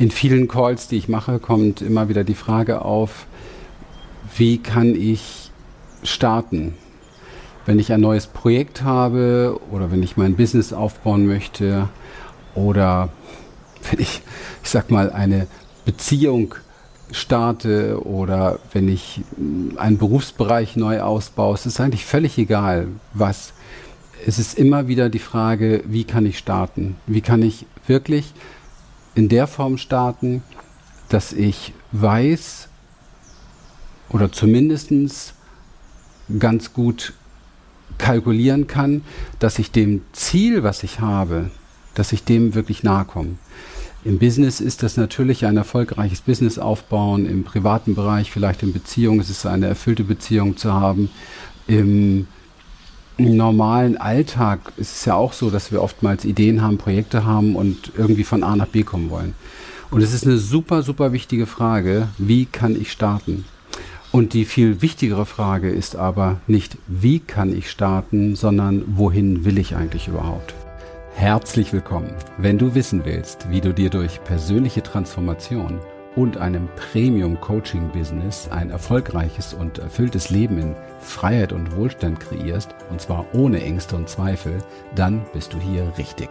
In vielen Calls, die ich mache, kommt immer wieder die Frage auf, wie kann ich starten? Wenn ich ein neues Projekt habe oder wenn ich mein Business aufbauen möchte oder wenn ich, ich sag mal, eine Beziehung starte oder wenn ich einen Berufsbereich neu ausbaue, es ist eigentlich völlig egal, was. Es ist immer wieder die Frage, wie kann ich starten? Wie kann ich wirklich in der Form starten, dass ich weiß oder zumindest ganz gut kalkulieren kann, dass ich dem Ziel, was ich habe, dass ich dem wirklich nahe komme. Im Business ist das natürlich ein erfolgreiches Business aufbauen, im privaten Bereich, vielleicht in Beziehungen, es ist eine erfüllte Beziehung zu haben. Im, Im, normalen Alltag ist es ja auch so, dass wir oftmals Ideen haben, Projekte haben und irgendwie von A nach B kommen wollen. Und es ist eine super, super wichtige Frage, wie kann ich starten? Und die viel wichtigere Frage ist aber nicht, wie kann ich starten, sondern wohin will ich eigentlich überhaupt? Herzlich willkommen. Wenn du wissen willst, wie du dir durch persönliche Transformation und einem Premium-Coaching-Business ein erfolgreiches und erfülltes Leben in Freiheit und Wohlstand kreierst, und zwar ohne Ängste und Zweifel, dann bist du hier richtig.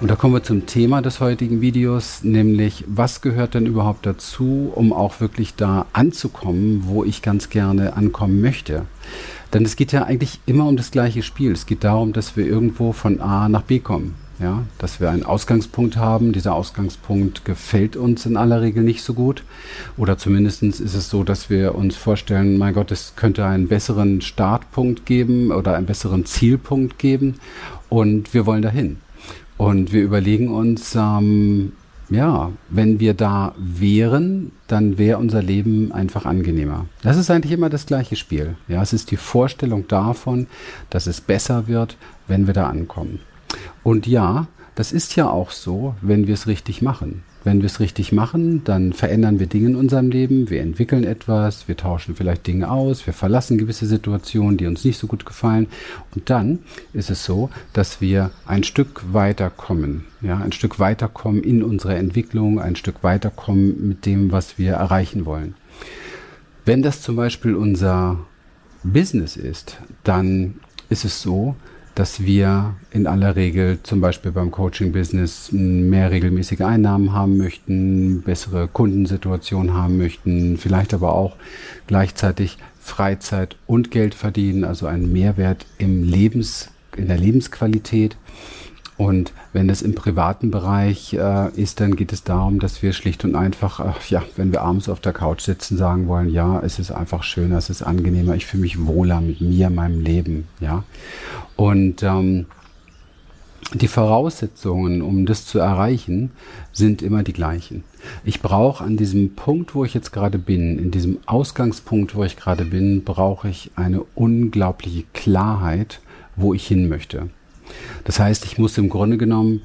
Und da kommen wir zum Thema des heutigen Videos, nämlich was gehört denn überhaupt dazu, um auch wirklich da anzukommen, wo ich ganz gerne ankommen möchte. Denn es geht ja eigentlich immer um das gleiche Spiel. Es geht darum, dass wir irgendwo von A nach B kommen. Ja, dass wir einen Ausgangspunkt haben. Dieser Ausgangspunkt gefällt uns in aller Regel nicht so gut. Oder zumindest ist es so, dass wir uns vorstellen, mein Gott, es könnte einen besseren Startpunkt geben oder einen besseren Zielpunkt geben. Und wir wollen dahin. Und wir überlegen uns, ähm, ja, wenn wir da wären, dann wäre unser Leben einfach angenehmer. Das ist eigentlich immer das gleiche Spiel. Ja, es ist die Vorstellung davon, dass es besser wird, wenn wir da ankommen. Und ja, das ist ja auch so, wenn wir es richtig machen. Wenn wir es richtig machen, dann verändern wir Dinge in unserem Leben, wir entwickeln etwas, wir tauschen vielleicht Dinge aus, wir verlassen gewisse Situationen, die uns nicht so gut gefallen. Und dann ist es so, dass wir ein Stück weiterkommen, ja, ein Stück weiterkommen in unserer Entwicklung, ein Stück weiterkommen mit dem, was wir erreichen wollen. Wenn das zum Beispiel unser Business ist, dann ist es so, dass wir in aller Regel zum Beispiel beim Coaching-Business mehr regelmäßige Einnahmen haben möchten, bessere Kundensituation haben möchten, vielleicht aber auch gleichzeitig Freizeit und Geld verdienen, also einen Mehrwert im Lebens, in der Lebensqualität. Und wenn es im privaten Bereich äh, ist, dann geht es darum, dass wir schlicht und einfach, ach, ja, wenn wir abends auf der Couch sitzen, sagen wollen, ja, es ist einfach schöner, es ist angenehmer, ich fühle mich wohler mit mir, meinem Leben, ja. Und ähm, die Voraussetzungen, um das zu erreichen, sind immer die gleichen. Ich brauche an diesem Punkt, wo ich jetzt gerade bin, in diesem Ausgangspunkt, wo ich gerade bin, brauche ich eine unglaubliche Klarheit, wo ich hin möchte. Das heißt, ich muss im Grunde genommen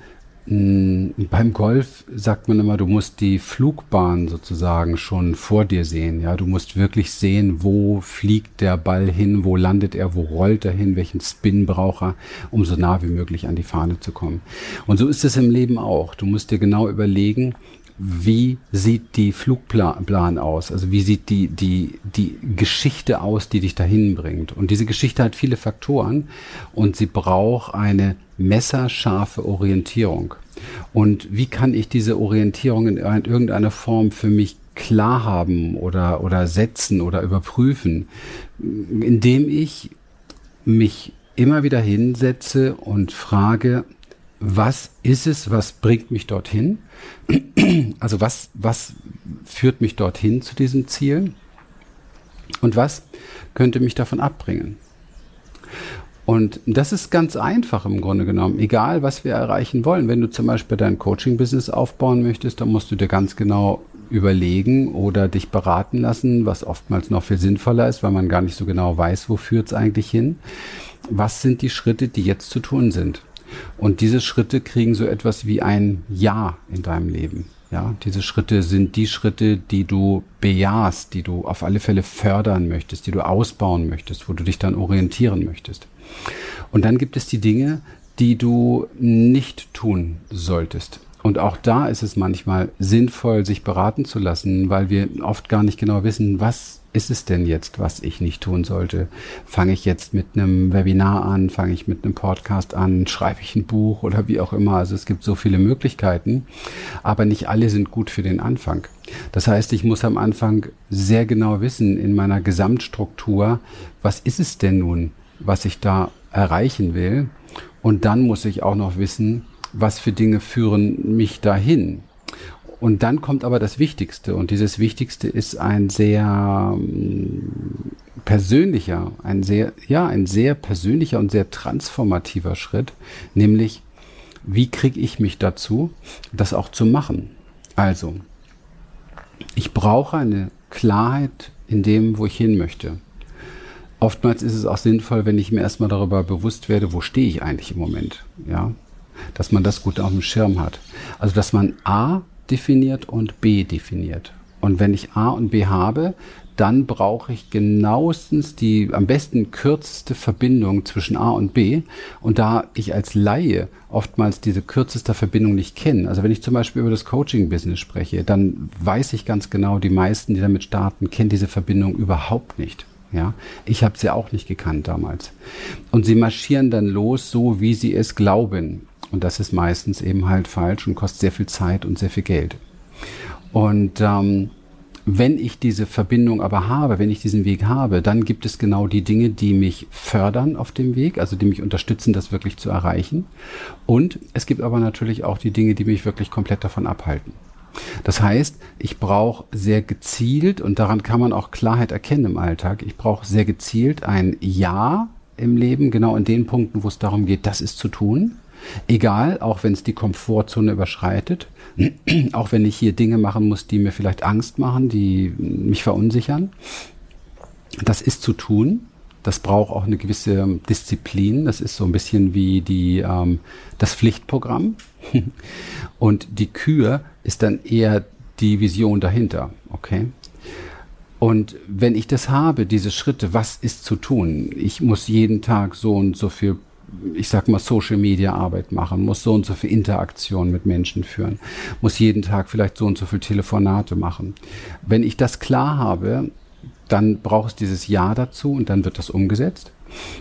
beim Golf sagt man immer, du musst die Flugbahn sozusagen schon vor dir sehen. Ja, du musst wirklich sehen, wo fliegt der Ball hin, wo landet er, wo rollt er hin, welchen Spin braucht er, um so nah wie möglich an die Fahne zu kommen. Und so ist es im Leben auch. Du musst dir genau überlegen, wie sieht die Flugplan aus? Also wie sieht die, die, die Geschichte aus, die dich dahin bringt? Und diese Geschichte hat viele Faktoren und sie braucht eine messerscharfe Orientierung. Und wie kann ich diese Orientierung in irgendeiner Form für mich klar haben oder, oder setzen oder überprüfen? Indem ich mich immer wieder hinsetze und frage, was ist es, was bringt mich dorthin? Also was, was führt mich dorthin zu diesem Ziel? Und was könnte mich davon abbringen? Und das ist ganz einfach im Grunde genommen. Egal, was wir erreichen wollen. Wenn du zum Beispiel dein Coaching-Business aufbauen möchtest, dann musst du dir ganz genau überlegen oder dich beraten lassen, was oftmals noch viel sinnvoller ist, weil man gar nicht so genau weiß, wo führt es eigentlich hin. was sind die Schritte, die jetzt zu tun sind? Und diese Schritte kriegen so etwas wie ein Ja in deinem Leben. Ja, diese Schritte sind die Schritte, die du bejahst, die du auf alle Fälle fördern möchtest, die du ausbauen möchtest, wo du dich dann orientieren möchtest. Und dann gibt es die Dinge, die du nicht tun solltest. Und auch da ist es manchmal sinnvoll, sich beraten zu lassen, weil wir oft gar nicht genau wissen, was ist es denn jetzt, was ich nicht tun sollte? Fange ich jetzt mit einem Webinar an? Fange ich mit einem Podcast an? Schreibe ich ein Buch oder wie auch immer? Also es gibt so viele Möglichkeiten, aber nicht alle sind gut für den Anfang. Das heißt, ich muss am Anfang sehr genau wissen in meiner Gesamtstruktur, was ist es denn nun, was ich da erreichen will? Und dann muss ich auch noch wissen, was für Dinge führen mich dahin. Und dann kommt aber das Wichtigste. Und dieses Wichtigste ist ein sehr ähm, persönlicher, ein sehr, ja, ein sehr persönlicher und sehr transformativer Schritt, nämlich wie kriege ich mich dazu, das auch zu machen? Also, ich brauche eine Klarheit in dem, wo ich hin möchte. Oftmals ist es auch sinnvoll, wenn ich mir erstmal darüber bewusst werde, wo stehe ich eigentlich im Moment, ja, dass man das gut auf dem Schirm hat. Also, dass man A definiert und B definiert. Und wenn ich A und B habe, dann brauche ich genauestens die am besten kürzeste Verbindung zwischen A und B. Und da ich als Laie oftmals diese kürzeste Verbindung nicht kenne, also wenn ich zum Beispiel über das Coaching-Business spreche, dann weiß ich ganz genau, die meisten, die damit starten, kennen diese Verbindung überhaupt nicht. Ja, ich habe sie auch nicht gekannt damals. Und sie marschieren dann los, so wie sie es glauben. Und das ist meistens eben halt falsch und kostet sehr viel Zeit und sehr viel Geld. Und ähm, wenn ich diese Verbindung aber habe, wenn ich diesen Weg habe, dann gibt es genau die Dinge, die mich fördern auf dem Weg, also die mich unterstützen, das wirklich zu erreichen. Und es gibt aber natürlich auch die Dinge, die mich wirklich komplett davon abhalten. Das heißt, ich brauche sehr gezielt, und daran kann man auch Klarheit erkennen im Alltag, ich brauche sehr gezielt ein Ja im Leben, genau in den Punkten, wo es darum geht, das ist zu tun. Egal, auch wenn es die Komfortzone überschreitet, auch wenn ich hier Dinge machen muss, die mir vielleicht Angst machen, die mich verunsichern. Das ist zu tun. Das braucht auch eine gewisse Disziplin. Das ist so ein bisschen wie die, ähm, das Pflichtprogramm. Und die Kür ist dann eher die Vision dahinter. Okay? Und wenn ich das habe, diese Schritte, was ist zu tun? Ich muss jeden Tag so und so viel ich sag mal, Social Media Arbeit machen, muss so und so viel Interaktion mit Menschen führen, muss jeden Tag vielleicht so und so viel Telefonate machen. Wenn ich das klar habe, dann braucht es dieses Ja dazu und dann wird das umgesetzt.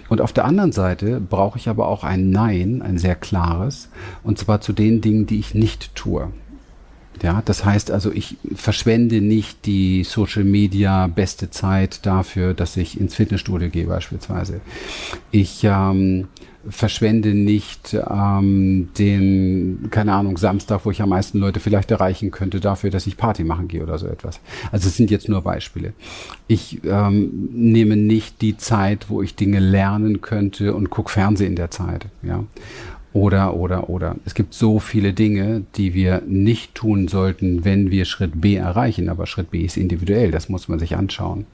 Und auf der anderen Seite brauche ich aber auch ein Nein, ein sehr klares, und zwar zu den Dingen, die ich nicht tue. Ja, das heißt also, ich verschwende nicht die Social Media beste Zeit dafür, dass ich ins Fitnessstudio gehe beispielsweise. Ich ähm, verschwende nicht ähm, den, keine Ahnung, Samstag, wo ich am meisten Leute vielleicht erreichen könnte, dafür, dass ich Party machen gehe oder so etwas. Also es sind jetzt nur Beispiele. Ich ähm, nehme nicht die Zeit, wo ich Dinge lernen könnte und gucke Fernsehen in der Zeit. Ja. Oder, oder, oder. Es gibt so viele Dinge, die wir nicht tun sollten, wenn wir Schritt B erreichen. Aber Schritt B ist individuell, das muss man sich anschauen.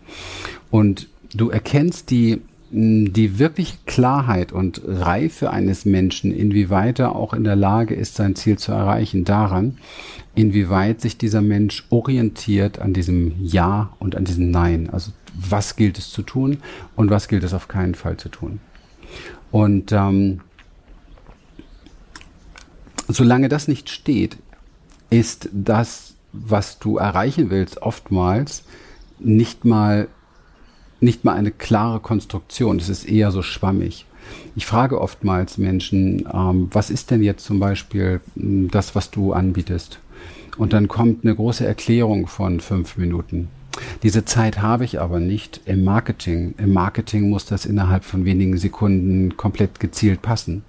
Und du erkennst die die wirklich Klarheit und Reife eines Menschen, inwieweit er auch in der Lage ist, sein Ziel zu erreichen, daran, inwieweit sich dieser Mensch orientiert an diesem Ja und an diesem Nein. Also was gilt es zu tun und was gilt es auf keinen Fall zu tun. Und ähm, solange das nicht steht, ist das, was du erreichen willst, oftmals nicht mal nicht mal eine klare Konstruktion. Es ist eher so schwammig. Ich frage oftmals Menschen, ähm, was ist denn jetzt zum Beispiel hm, das, was du anbietest? Und dann kommt eine große Erklärung von fünf Minuten. Diese Zeit habe ich aber nicht im Marketing. Im Marketing muss das innerhalb von wenigen Sekunden komplett gezielt passen.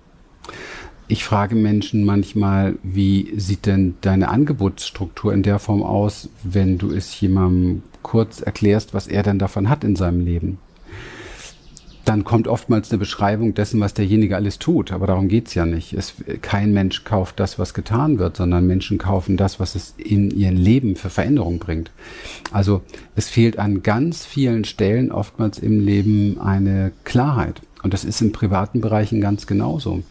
Ich frage Menschen manchmal, wie sieht denn deine Angebotsstruktur in der Form aus, wenn du es jemandem kurz erklärst, was er denn davon hat in seinem Leben. Dann kommt oftmals eine Beschreibung dessen, was derjenige alles tut. Aber darum geht's ja nicht. Es, kein Mensch kauft das, was getan wird, sondern Menschen kaufen das, was es in ihr Leben für Veränderung bringt. Also es fehlt an ganz vielen Stellen oftmals im Leben eine Klarheit. Und das ist in privaten Bereichen ganz genauso.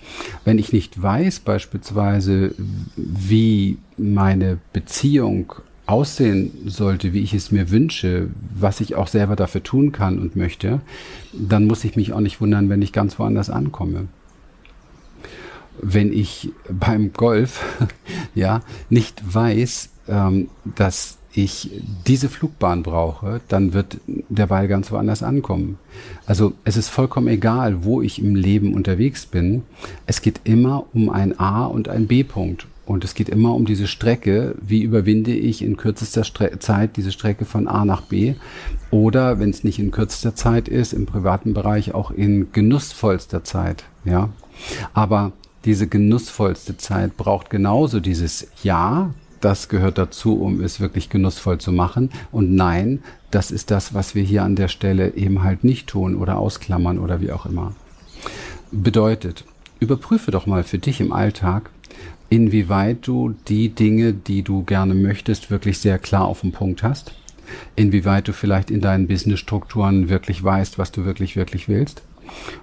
Wenn ich nicht weiß beispielsweise, wie meine Beziehung aussehen sollte, wie ich es mir wünsche, was ich auch selber dafür tun kann und möchte, dann muss ich mich auch nicht wundern, wenn ich ganz woanders ankomme. Wenn ich beim Golf ja nicht weiß, ähm, dass ich diese Flugbahn brauche, dann wird der Ball ganz woanders ankommen. Also es ist vollkommen egal, wo ich im Leben unterwegs bin. Es geht immer um ein A und ein B-Punkt. Und es geht immer um diese Strecke. Wie überwinde ich in kürzester Stre Zeit diese Strecke von A nach B? Oder wenn es nicht in kürzester Zeit ist, im privaten Bereich auch in genussvollster Zeit. Ja. Aber diese genussvollste Zeit braucht genauso dieses Ja, das gehört dazu, um es wirklich genussvoll zu machen. Und nein, das ist das, was wir hier an der Stelle eben halt nicht tun oder ausklammern oder wie auch immer. Bedeutet, überprüfe doch mal für dich im Alltag, inwieweit du die Dinge, die du gerne möchtest, wirklich sehr klar auf den Punkt hast. Inwieweit du vielleicht in deinen Businessstrukturen wirklich weißt, was du wirklich, wirklich willst.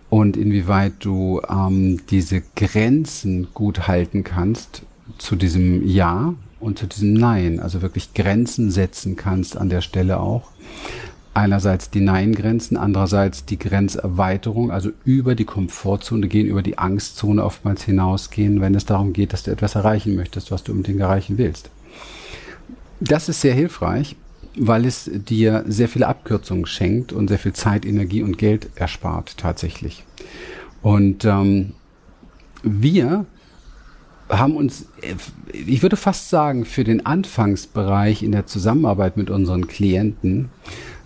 Und inwieweit du ähm, diese Grenzen gut halten kannst zu diesem Ja, und zu diesem Nein, also wirklich Grenzen setzen kannst an der Stelle auch. Einerseits die Nein-Grenzen, andererseits die Grenzerweiterung, also über die Komfortzone gehen, über die Angstzone oftmals hinausgehen, wenn es darum geht, dass du etwas erreichen möchtest, was du unbedingt erreichen willst. Das ist sehr hilfreich, weil es dir sehr viele Abkürzungen schenkt und sehr viel Zeit, Energie und Geld erspart tatsächlich. Und ähm, wir haben uns, ich würde fast sagen, für den Anfangsbereich in der Zusammenarbeit mit unseren Klienten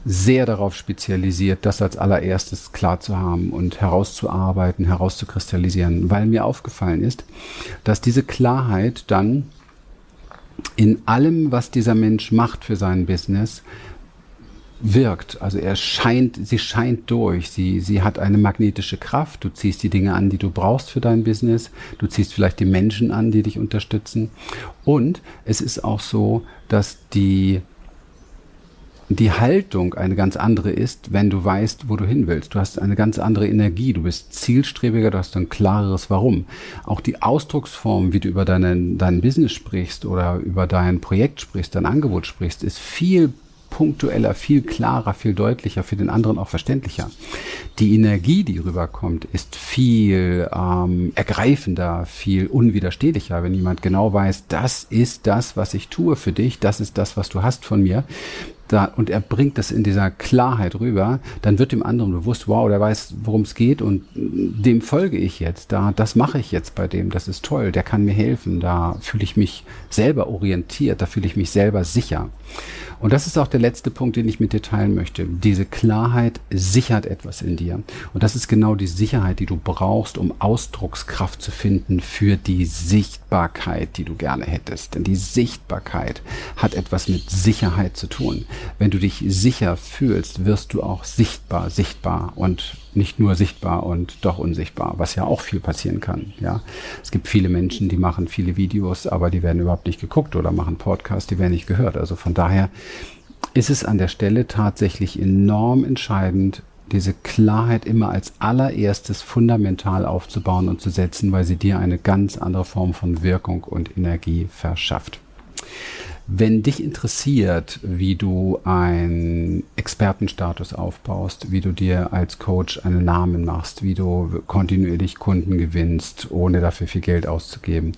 sehr darauf spezialisiert, das als allererstes klar zu haben und herauszuarbeiten, herauszukristallisieren, weil mir aufgefallen ist, dass diese Klarheit dann in allem, was dieser Mensch macht für sein Business, wirkt. Also er scheint, sie scheint durch. Sie, sie hat eine magnetische Kraft. Du ziehst die Dinge an, die du brauchst für dein Business. Du ziehst vielleicht die Menschen an, die dich unterstützen. Und es ist auch so, dass die, die Haltung eine ganz andere ist, wenn du weißt, wo du hin willst. Du hast eine ganz andere Energie, du bist zielstrebiger, du hast ein klareres Warum. Auch die Ausdrucksform, wie du über deinen, dein Business sprichst oder über dein Projekt sprichst, dein Angebot sprichst, ist viel punktueller, viel klarer, viel deutlicher, für den anderen auch verständlicher. Die Energie, die rüberkommt, ist viel ähm, ergreifender, viel unwiderstehlicher, wenn jemand genau weiß, das ist das, was ich tue für dich, das ist das, was du hast von mir, da, und er bringt das in dieser Klarheit rüber, dann wird dem anderen bewusst, wow, der weiß, worum es geht und dem folge ich jetzt, da, das mache ich jetzt bei dem, das ist toll, der kann mir helfen, da fühle ich mich selber orientiert, da fühle ich mich selber sicher. Und das ist auch der letzte Punkt, den ich mit dir teilen möchte. Diese Klarheit sichert etwas in dir. Und das ist genau die Sicherheit, die du brauchst, um Ausdruckskraft zu finden für die Sichtbarkeit, die du gerne hättest. Denn die Sichtbarkeit hat etwas mit Sicherheit zu tun. Wenn du dich sicher fühlst, wirst du auch sichtbar, sichtbar und nicht nur sichtbar und doch unsichtbar, was ja auch viel passieren kann. Ja, es gibt viele Menschen, die machen viele Videos, aber die werden überhaupt nicht geguckt oder machen Podcasts, die werden nicht gehört. Also von daher ist es an der Stelle tatsächlich enorm entscheidend, diese Klarheit immer als allererstes fundamental aufzubauen und zu setzen, weil sie dir eine ganz andere Form von Wirkung und Energie verschafft. Wenn dich interessiert, wie du einen Expertenstatus aufbaust, wie du dir als Coach einen Namen machst, wie du kontinuierlich Kunden gewinnst, ohne dafür viel Geld auszugeben,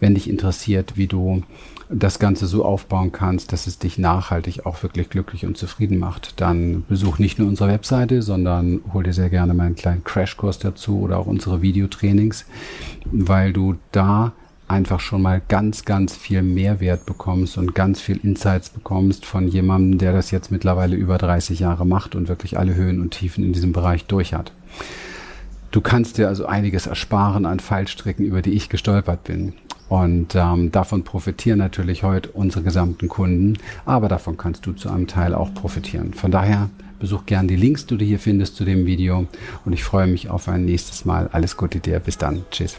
wenn dich interessiert, wie du das Ganze so aufbauen kannst, dass es dich nachhaltig auch wirklich glücklich und zufrieden macht, dann besuch nicht nur unsere Webseite, sondern hol dir sehr gerne meinen kleinen Crashkurs dazu oder auch unsere Videotrainings, weil du da einfach schon mal ganz, ganz viel Mehrwert bekommst und ganz viel Insights bekommst von jemandem, der das jetzt mittlerweile über 30 Jahre macht und wirklich alle Höhen und Tiefen in diesem Bereich durch hat. Du kannst dir also einiges ersparen an Fallstricken, über die ich gestolpert bin. Und ähm, davon profitieren natürlich heute unsere gesamten Kunden, aber davon kannst du zu einem Teil auch profitieren. Von daher besuch gern die Links, die du hier findest zu dem Video und ich freue mich auf ein nächstes Mal. Alles Gute dir, bis dann. Tschüss.